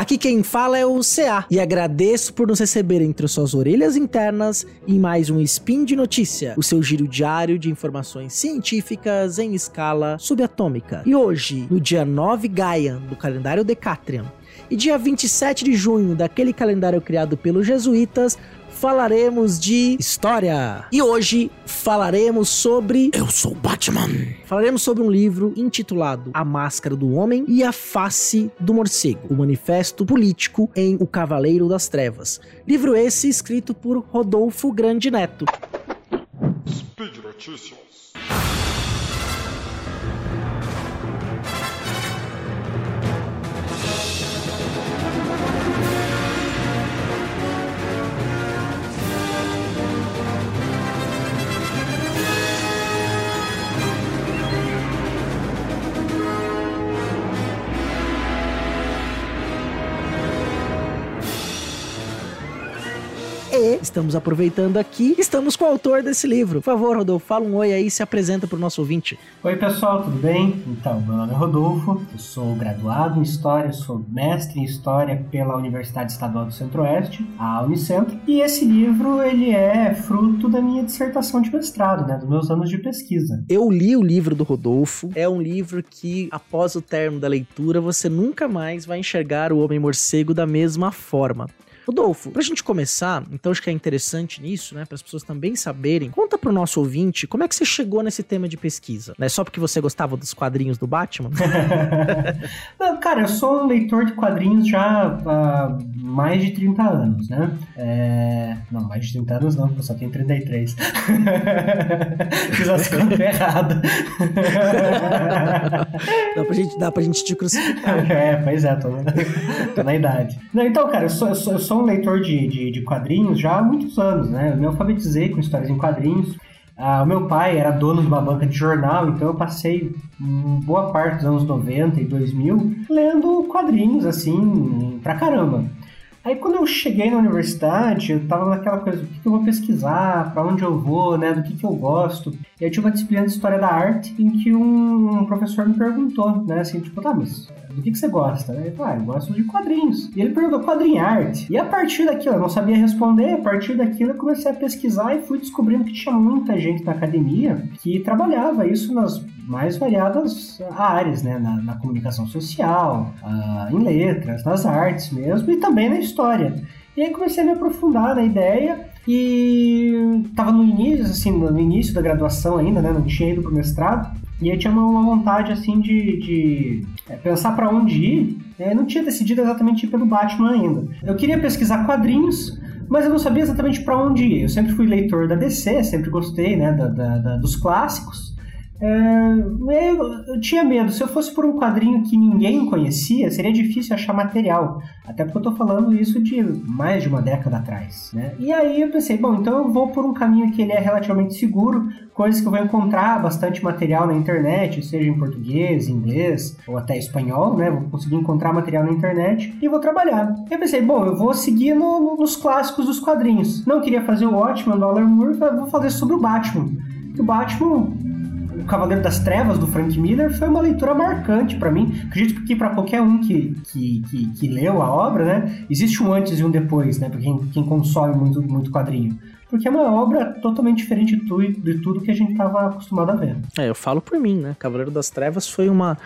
Aqui quem fala é o CA e agradeço por nos receber entre suas orelhas internas em mais um Spin de Notícia, o seu giro diário de informações científicas em escala subatômica. E hoje, no dia 9 Gaian do calendário Decatrian, e dia 27 de junho daquele calendário criado pelos jesuítas, falaremos de história. E hoje falaremos sobre Eu sou Batman. Falaremos sobre um livro intitulado A Máscara do Homem e a Face do Morcego, o manifesto político em O Cavaleiro das Trevas. Livro esse escrito por Rodolfo Grande Neto. Speed Notícias. Estamos aproveitando aqui, estamos com o autor desse livro. Por favor, Rodolfo, fala um oi aí e se apresenta para o nosso ouvinte. Oi, pessoal, tudo bem? Então, meu nome é Rodolfo, eu sou graduado em História, sou mestre em História pela Universidade Estadual do Centro-Oeste, a Unicentro, e esse livro, ele é fruto da minha dissertação de mestrado, né, dos meus anos de pesquisa. Eu li o livro do Rodolfo, é um livro que, após o término da leitura, você nunca mais vai enxergar o Homem-Morcego da mesma forma. Rodolfo, pra gente começar, então acho que é interessante nisso, né, para as pessoas também saberem, conta pro nosso ouvinte como é que você chegou nesse tema de pesquisa, né? Só porque você gostava dos quadrinhos do Batman? não, cara, eu sou um leitor de quadrinhos já há mais de 30 anos, né? É... Não, mais de 30 anos não, porque eu só tenho 33. Fiz as contas erradas. dá, pra gente, dá pra gente te crucificar. É, pois é, tô, tô na idade. Não, então, cara, eu sou, eu sou, eu sou um leitor de, de, de, quadrinhos já há muitos anos, né? Eu me alfabetizei com histórias em quadrinhos. Ah, o meu pai era dono de uma banca de jornal, então eu passei boa parte dos anos 90 e 2000 lendo quadrinhos, assim, pra caramba. Aí quando eu cheguei na universidade, eu tava naquela coisa, o que, eu vou pesquisar, para onde eu vou, né, do que, que eu gosto. E aí tinha uma disciplina de História da Arte em que um, professor me perguntou, né, assim, tipo, tá, mas do que, que você gosta? Eu falei, ah, eu gosto de quadrinhos. E ele perguntou quadrinho arte. E a partir daquilo, eu não sabia responder, a partir daquilo eu comecei a pesquisar e fui descobrindo que tinha muita gente na academia que trabalhava isso nas mais variadas áreas, né? Na, na comunicação social, uh, em letras, nas artes mesmo, e também na história. E aí comecei a me aprofundar na ideia e tava no início, assim, no início da graduação ainda, né? Não tinha ido pro mestrado. E eu tinha uma vontade, assim, de, de é, pensar para onde ir. Eu não tinha decidido exatamente ir pelo Batman ainda. Eu queria pesquisar quadrinhos, mas eu não sabia exatamente para onde ir. Eu sempre fui leitor da DC, sempre gostei, né, da, da, da dos clássicos. É, eu, eu, tinha medo. Se eu fosse por um quadrinho que ninguém conhecia, seria difícil achar material. Até porque eu tô falando isso de mais de uma década atrás, né? E aí eu pensei, bom, então eu vou por um caminho que ele é relativamente seguro, coisas que eu vou encontrar bastante material na internet, seja em português, inglês ou até espanhol, né? Vou conseguir encontrar material na internet e vou trabalhar. Eu pensei, bom, eu vou seguir no, no, nos clássicos dos quadrinhos. Não queria fazer o Watchmen do Alan Moore, vou fazer sobre o Batman. O Batman o Cavaleiro das Trevas, do Frank Miller, foi uma leitura marcante para mim. Acredito que para qualquer um que, que, que, que, leu a obra, né, existe um antes e um depois, né, para quem, quem consome muito, muito quadrinho porque é uma obra totalmente diferente de tudo, que a gente estava acostumado a ver. É, eu falo por mim, né? Cavaleiro das Trevas foi uma,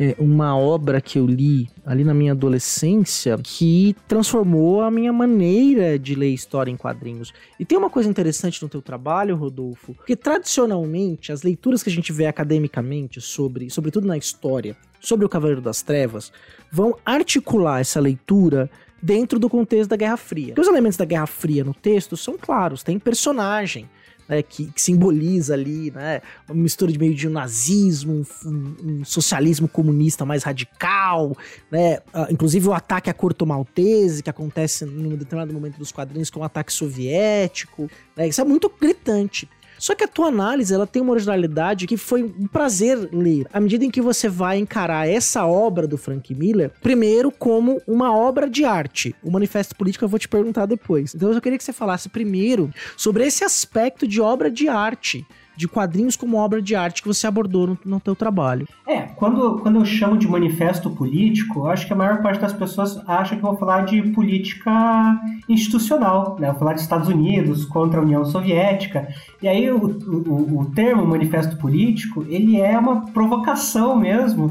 é, uma obra que eu li ali na minha adolescência que transformou a minha maneira de ler história em quadrinhos. E tem uma coisa interessante no teu trabalho, Rodolfo, que tradicionalmente as leituras que a gente vê academicamente sobre, sobretudo na história, sobre o Cavaleiro das Trevas, vão articular essa leitura dentro do contexto da Guerra Fria. os elementos da Guerra Fria no texto são claros, tem personagem, né, que, que, simboliza ali, né, uma mistura de meio de um nazismo, um, um socialismo comunista mais radical, né, uh, inclusive o ataque à Corto Maltese, que acontece num determinado momento dos quadrinhos, que é um ataque soviético, né, isso é muito gritante. Só que a tua análise, ela tem uma originalidade que foi um prazer ler. À medida em que você vai encarar essa obra do Frank Miller, primeiro como uma obra de arte. O Manifesto Político eu vou te perguntar depois. Então eu queria que você falasse primeiro sobre esse aspecto de obra de arte de quadrinhos como obra de arte que você abordou no, no teu trabalho. É, quando, quando eu chamo de manifesto político, acho que a maior parte das pessoas acha que eu vou falar de política institucional, né? Eu vou falar de Estados Unidos contra a União Soviética. E aí o, o, o termo manifesto político, ele é uma provocação mesmo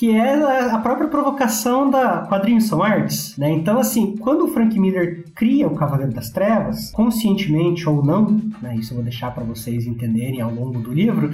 que é a própria provocação da quadrinhos são artes, né? Então, assim, quando o Frank Miller cria o Cavaleiro das Trevas, conscientemente ou não, né? Isso eu vou deixar para vocês entenderem ao longo do livro,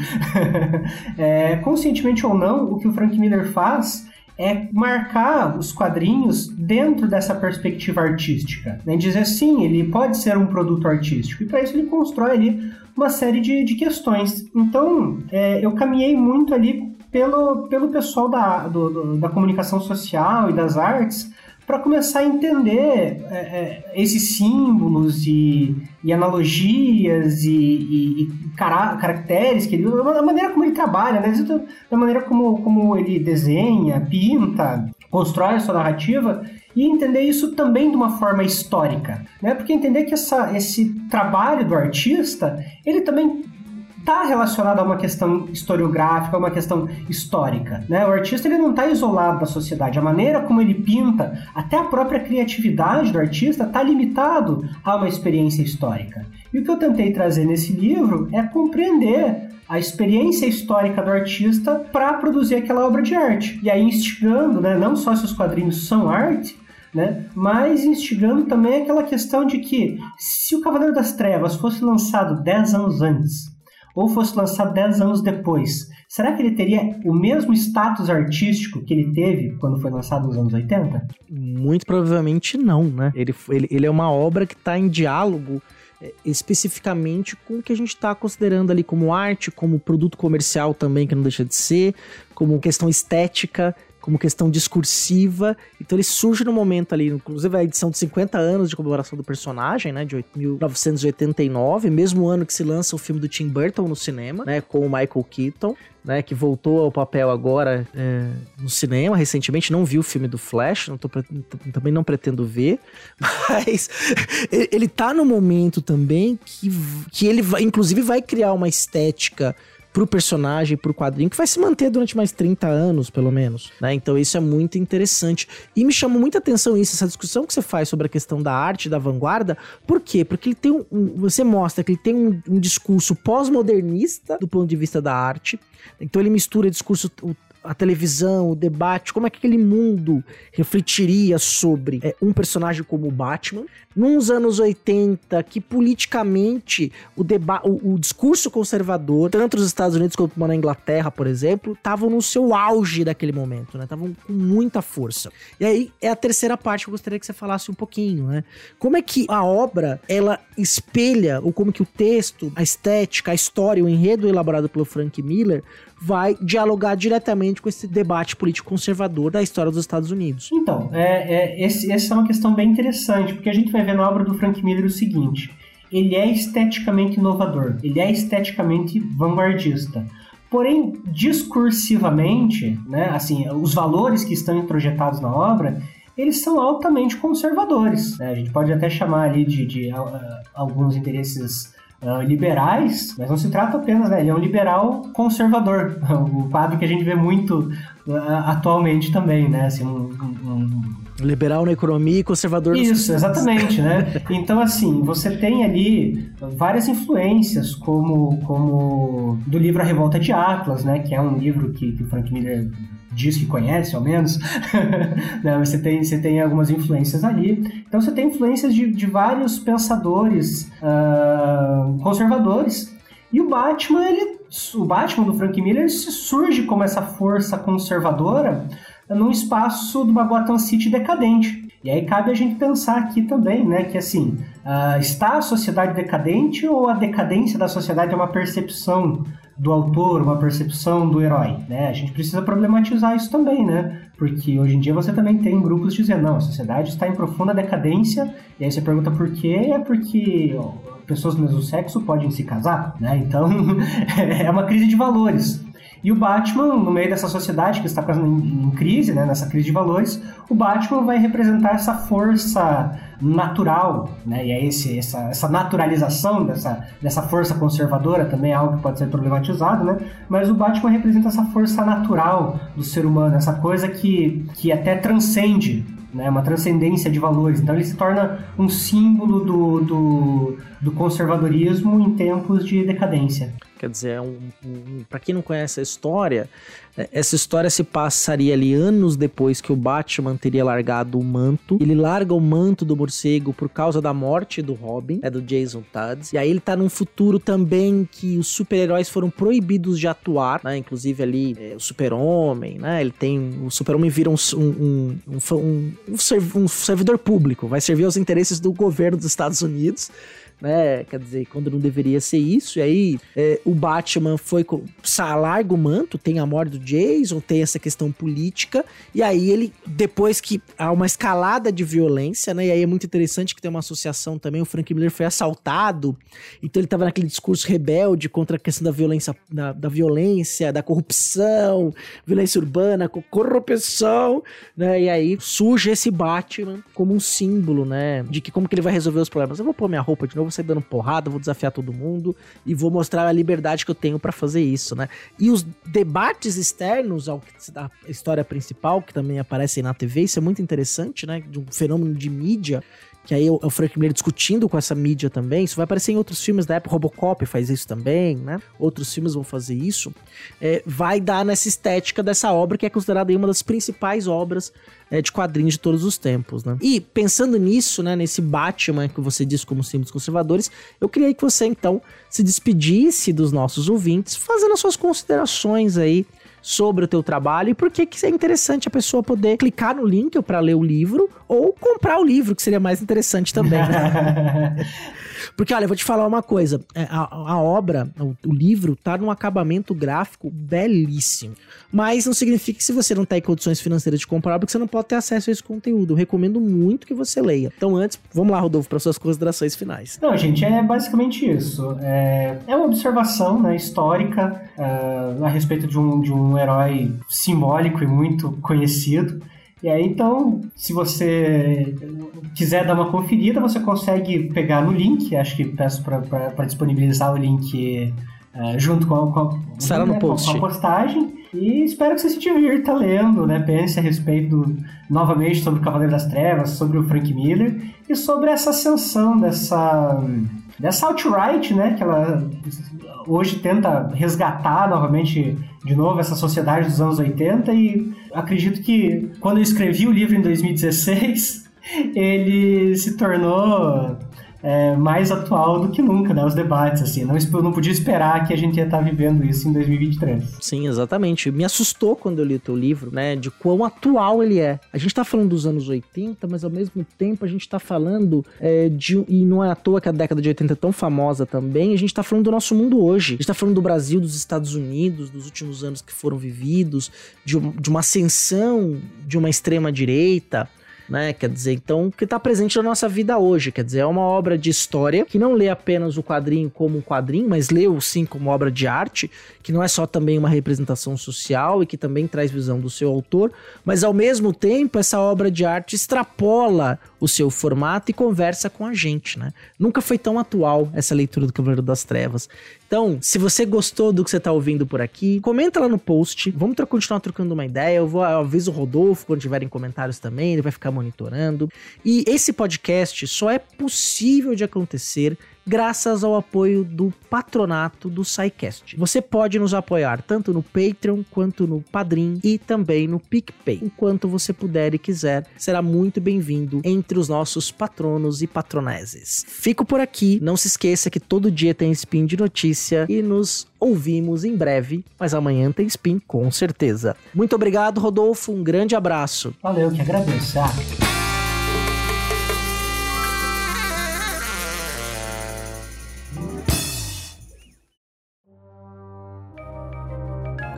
é, conscientemente ou não, o que o Frank Miller faz é marcar os quadrinhos dentro dessa perspectiva artística. Né? Dizer sim, ele pode ser um produto artístico. E para isso ele constrói ali uma série de, de questões. Então, é, eu caminhei muito ali pelo, pelo pessoal da, do, do, da comunicação social e das artes para começar a entender é, é, esses símbolos e, e analogias e, e, e caracteres que ele usa, da maneira como ele trabalha, né? da maneira como, como ele desenha, pinta, constrói a sua narrativa e entender isso também de uma forma histórica, né? Porque entender que essa, esse trabalho do artista, ele também está relacionado a uma questão historiográfica, a uma questão histórica. Né? O artista ele não está isolado da sociedade. A maneira como ele pinta, até a própria criatividade do artista, está limitado a uma experiência histórica. E o que eu tentei trazer nesse livro é compreender a experiência histórica do artista para produzir aquela obra de arte. E aí instigando, né, não só se os quadrinhos são arte, né, mas instigando também aquela questão de que se o Cavaleiro das Trevas fosse lançado 10 anos antes, ou fosse lançado 10 anos depois, será que ele teria o mesmo status artístico que ele teve quando foi lançado nos anos 80? Muito provavelmente não, né? Ele, ele, ele é uma obra que está em diálogo é, especificamente com o que a gente está considerando ali como arte, como produto comercial também, que não deixa de ser, como questão estética como questão discursiva. Então ele surge no momento ali, inclusive a edição de 50 anos de comemoração do personagem, né, de 1989, mesmo ano que se lança o filme do Tim Burton no cinema, né, com o Michael Keaton. Né, que voltou ao papel agora é, no cinema recentemente, não vi o filme do Flash, não tô, também não pretendo ver, mas ele, tá no momento também que, que ele vai, inclusive vai criar uma estética pro personagem, pro quadrinho, que vai se manter durante mais 30 anos, pelo menos, né? Então isso é muito interessante. E me chamou muita atenção isso, essa discussão que você faz sobre a questão da arte, da vanguarda. Por quê? Porque ele tem um, você mostra que ele tem um, um discurso pós-modernista do ponto de vista da arte. Então ele mistura discurso a televisão, o debate, como é que aquele mundo refletiria sobre é, um personagem como o Batman, nos anos 80, que politicamente o, o, o discurso conservador, tanto nos Estados Unidos como na Inglaterra, por exemplo, estavam no seu auge daquele momento, né? Estavam com muita força. E aí é a terceira parte que eu gostaria que você falasse um pouquinho, né? Como é que a obra, ela espelha, ou como que o texto, a estética, a história, o enredo elaborado pelo Frank Miller vai dialogar diretamente com esse debate político conservador da história dos Estados Unidos. Então, é, é, esse, essa é uma questão bem interessante, porque a gente vai ver na obra do Frank Miller o seguinte: ele é esteticamente inovador, ele é esteticamente vanguardista. Porém, discursivamente, né, assim, os valores que estão introjetados na obra, eles são altamente conservadores. Né? A gente pode até chamar ali de, de uh, alguns interesses uh, liberais, mas não se trata apenas, né? Ele é um liberal conservador, o quadro que a gente vê muito uh, atualmente também, né? Assim, um, um, Liberal na economia e conservador Isso, exatamente, né? Então, assim, você tem ali várias influências, como, como do livro A Revolta de Atlas, né? Que é um livro que, que o Frank Miller diz que conhece, ao menos, né? você, tem, você tem algumas influências ali. Então você tem influências de, de vários pensadores uh, conservadores. E o Batman, ele, o Batman do Frank Miller ele surge como essa força conservadora num espaço de uma Gotham City decadente. E aí cabe a gente pensar aqui também, né, que assim, uh, está a sociedade decadente ou a decadência da sociedade é uma percepção do autor, uma percepção do herói, né? A gente precisa problematizar isso também, né? Porque hoje em dia você também tem grupos dizendo, não, a sociedade está em profunda decadência, e aí você pergunta por quê, é porque pessoas do mesmo sexo podem se casar, né? Então, é uma crise de valores. E o Batman, no meio dessa sociedade que está em, em crise, né, nessa crise de valores, o Batman vai representar essa força natural, né, e é esse, essa, essa naturalização dessa, dessa força conservadora também é algo que pode ser problematizado, né, mas o Batman representa essa força natural do ser humano, essa coisa que, que até transcende né, uma transcendência de valores. Então ele se torna um símbolo do, do, do conservadorismo em tempos de decadência. Quer dizer, é um, um, para quem não conhece a história, é, essa história se passaria ali anos depois que o Batman teria largado o manto. Ele larga o manto do morcego por causa da morte do Robin, é do Jason Todd. E aí ele tá num futuro também que os super-heróis foram proibidos de atuar, né? Inclusive ali é, o Super-Homem, né? Ele tem. O Super-Homem vira um, um, um, um servidor público, vai servir aos interesses do governo dos Estados Unidos né? Quer dizer, quando não deveria ser isso. E aí é, o Batman foi. Larga o manto, tem a morte do Jason, tem essa questão política. E aí ele, depois que há uma escalada de violência, né? E aí é muito interessante que tem uma associação também. O Frank Miller foi assaltado, então ele tava naquele discurso rebelde contra a questão da violência, da, da violência, da corrupção, violência urbana, corrupção, né? E aí surge esse Batman como um símbolo, né? De que como que ele vai resolver os problemas. Eu vou pôr minha roupa de novo vou sair dando porrada, vou desafiar todo mundo e vou mostrar a liberdade que eu tenho para fazer isso, né? E os debates externos ao da história principal, que também aparecem na TV, isso é muito interessante, né? De um fenômeno de mídia que aí é o Frank Miller discutindo com essa mídia também. Isso vai aparecer em outros filmes da época. Robocop faz isso também, né? Outros filmes vão fazer isso. É, vai dar nessa estética dessa obra que é considerada uma das principais obras é, de quadrinhos de todos os tempos, né? E pensando nisso, né, nesse Batman que você disse como símbolos conservadores, eu queria que você então se despedisse dos nossos ouvintes, fazendo as suas considerações aí sobre o teu trabalho e por que que é interessante a pessoa poder clicar no link para ler o livro ou comprar o livro, que seria mais interessante também, né? Porque, olha, eu vou te falar uma coisa. É, a, a obra, o, o, livro, tá num acabamento gráfico belíssimo. Mas não significa que se você não tá condições financeiras de comprar, porque você não pode ter acesso a esse conteúdo. Eu recomendo muito que você leia. Então, antes, vamos lá, Rodolfo, para suas considerações finais. Não, gente, é basicamente isso. É, é uma observação né, histórica uh, a respeito de um, de um herói simbólico e muito conhecido. E aí, então, se você quiser dar uma conferida, você consegue pegar no link. Acho que peço para disponibilizar o link uh, junto com a, com, a, né, no post. com a postagem. E espero que você se divirta lendo, né? Pense a respeito novamente sobre o Cavaleiro das Trevas, sobre o Frank Miller e sobre essa ascensão dessa dessa alt-right, né? Que ela hoje tenta resgatar novamente de novo essa sociedade dos anos 80 e acredito que quando eu escrevi o livro em 2016 ele se tornou é, mais atual do que nunca, né? Os debates, assim. Não, não podia esperar que a gente ia estar vivendo isso em 2023. Sim, exatamente. Me assustou quando eu li o teu livro, né? De quão atual ele é. A gente tá falando dos anos 80, mas ao mesmo tempo a gente tá falando de de. E não é à toa que a década de 80 é tão famosa também. A gente tá falando do nosso mundo hoje. A gente tá falando do Brasil, dos Estados Unidos, dos últimos anos que foram vividos, de, de uma ascensão de uma extrema-direita né? Quer dizer, então, que está presente na nossa vida hoje. Quer dizer, é uma obra de história que não lê apenas o quadrinho como um quadrinho, mas lê o sim como obra de arte, que não é só também uma representação social e que também traz visão do seu autor, mas ao mesmo tempo essa obra de arte extrapola o seu formato e conversa com a gente, né? Nunca foi tão atual essa leitura do Cavaleiro das Trevas. Então, se você gostou do que você está ouvindo por aqui, comenta lá no post. Vamos continuar trocando uma ideia. Eu vou aviso o Rodolfo quando tiverem comentários também, ele vai ficar monitorando. E esse podcast só é possível de acontecer graças ao apoio do patronato do SciCast. Você pode nos apoiar tanto no Patreon quanto no Padrim e também no PicPay. Enquanto você puder e quiser, será muito bem-vindo entre os nossos patronos e patroneses. Fico por aqui, não se esqueça que todo dia tem spin de notícia e nos ouvimos em breve, mas amanhã tem spin com certeza. Muito obrigado, Rodolfo, um grande abraço. Valeu, que agradeço.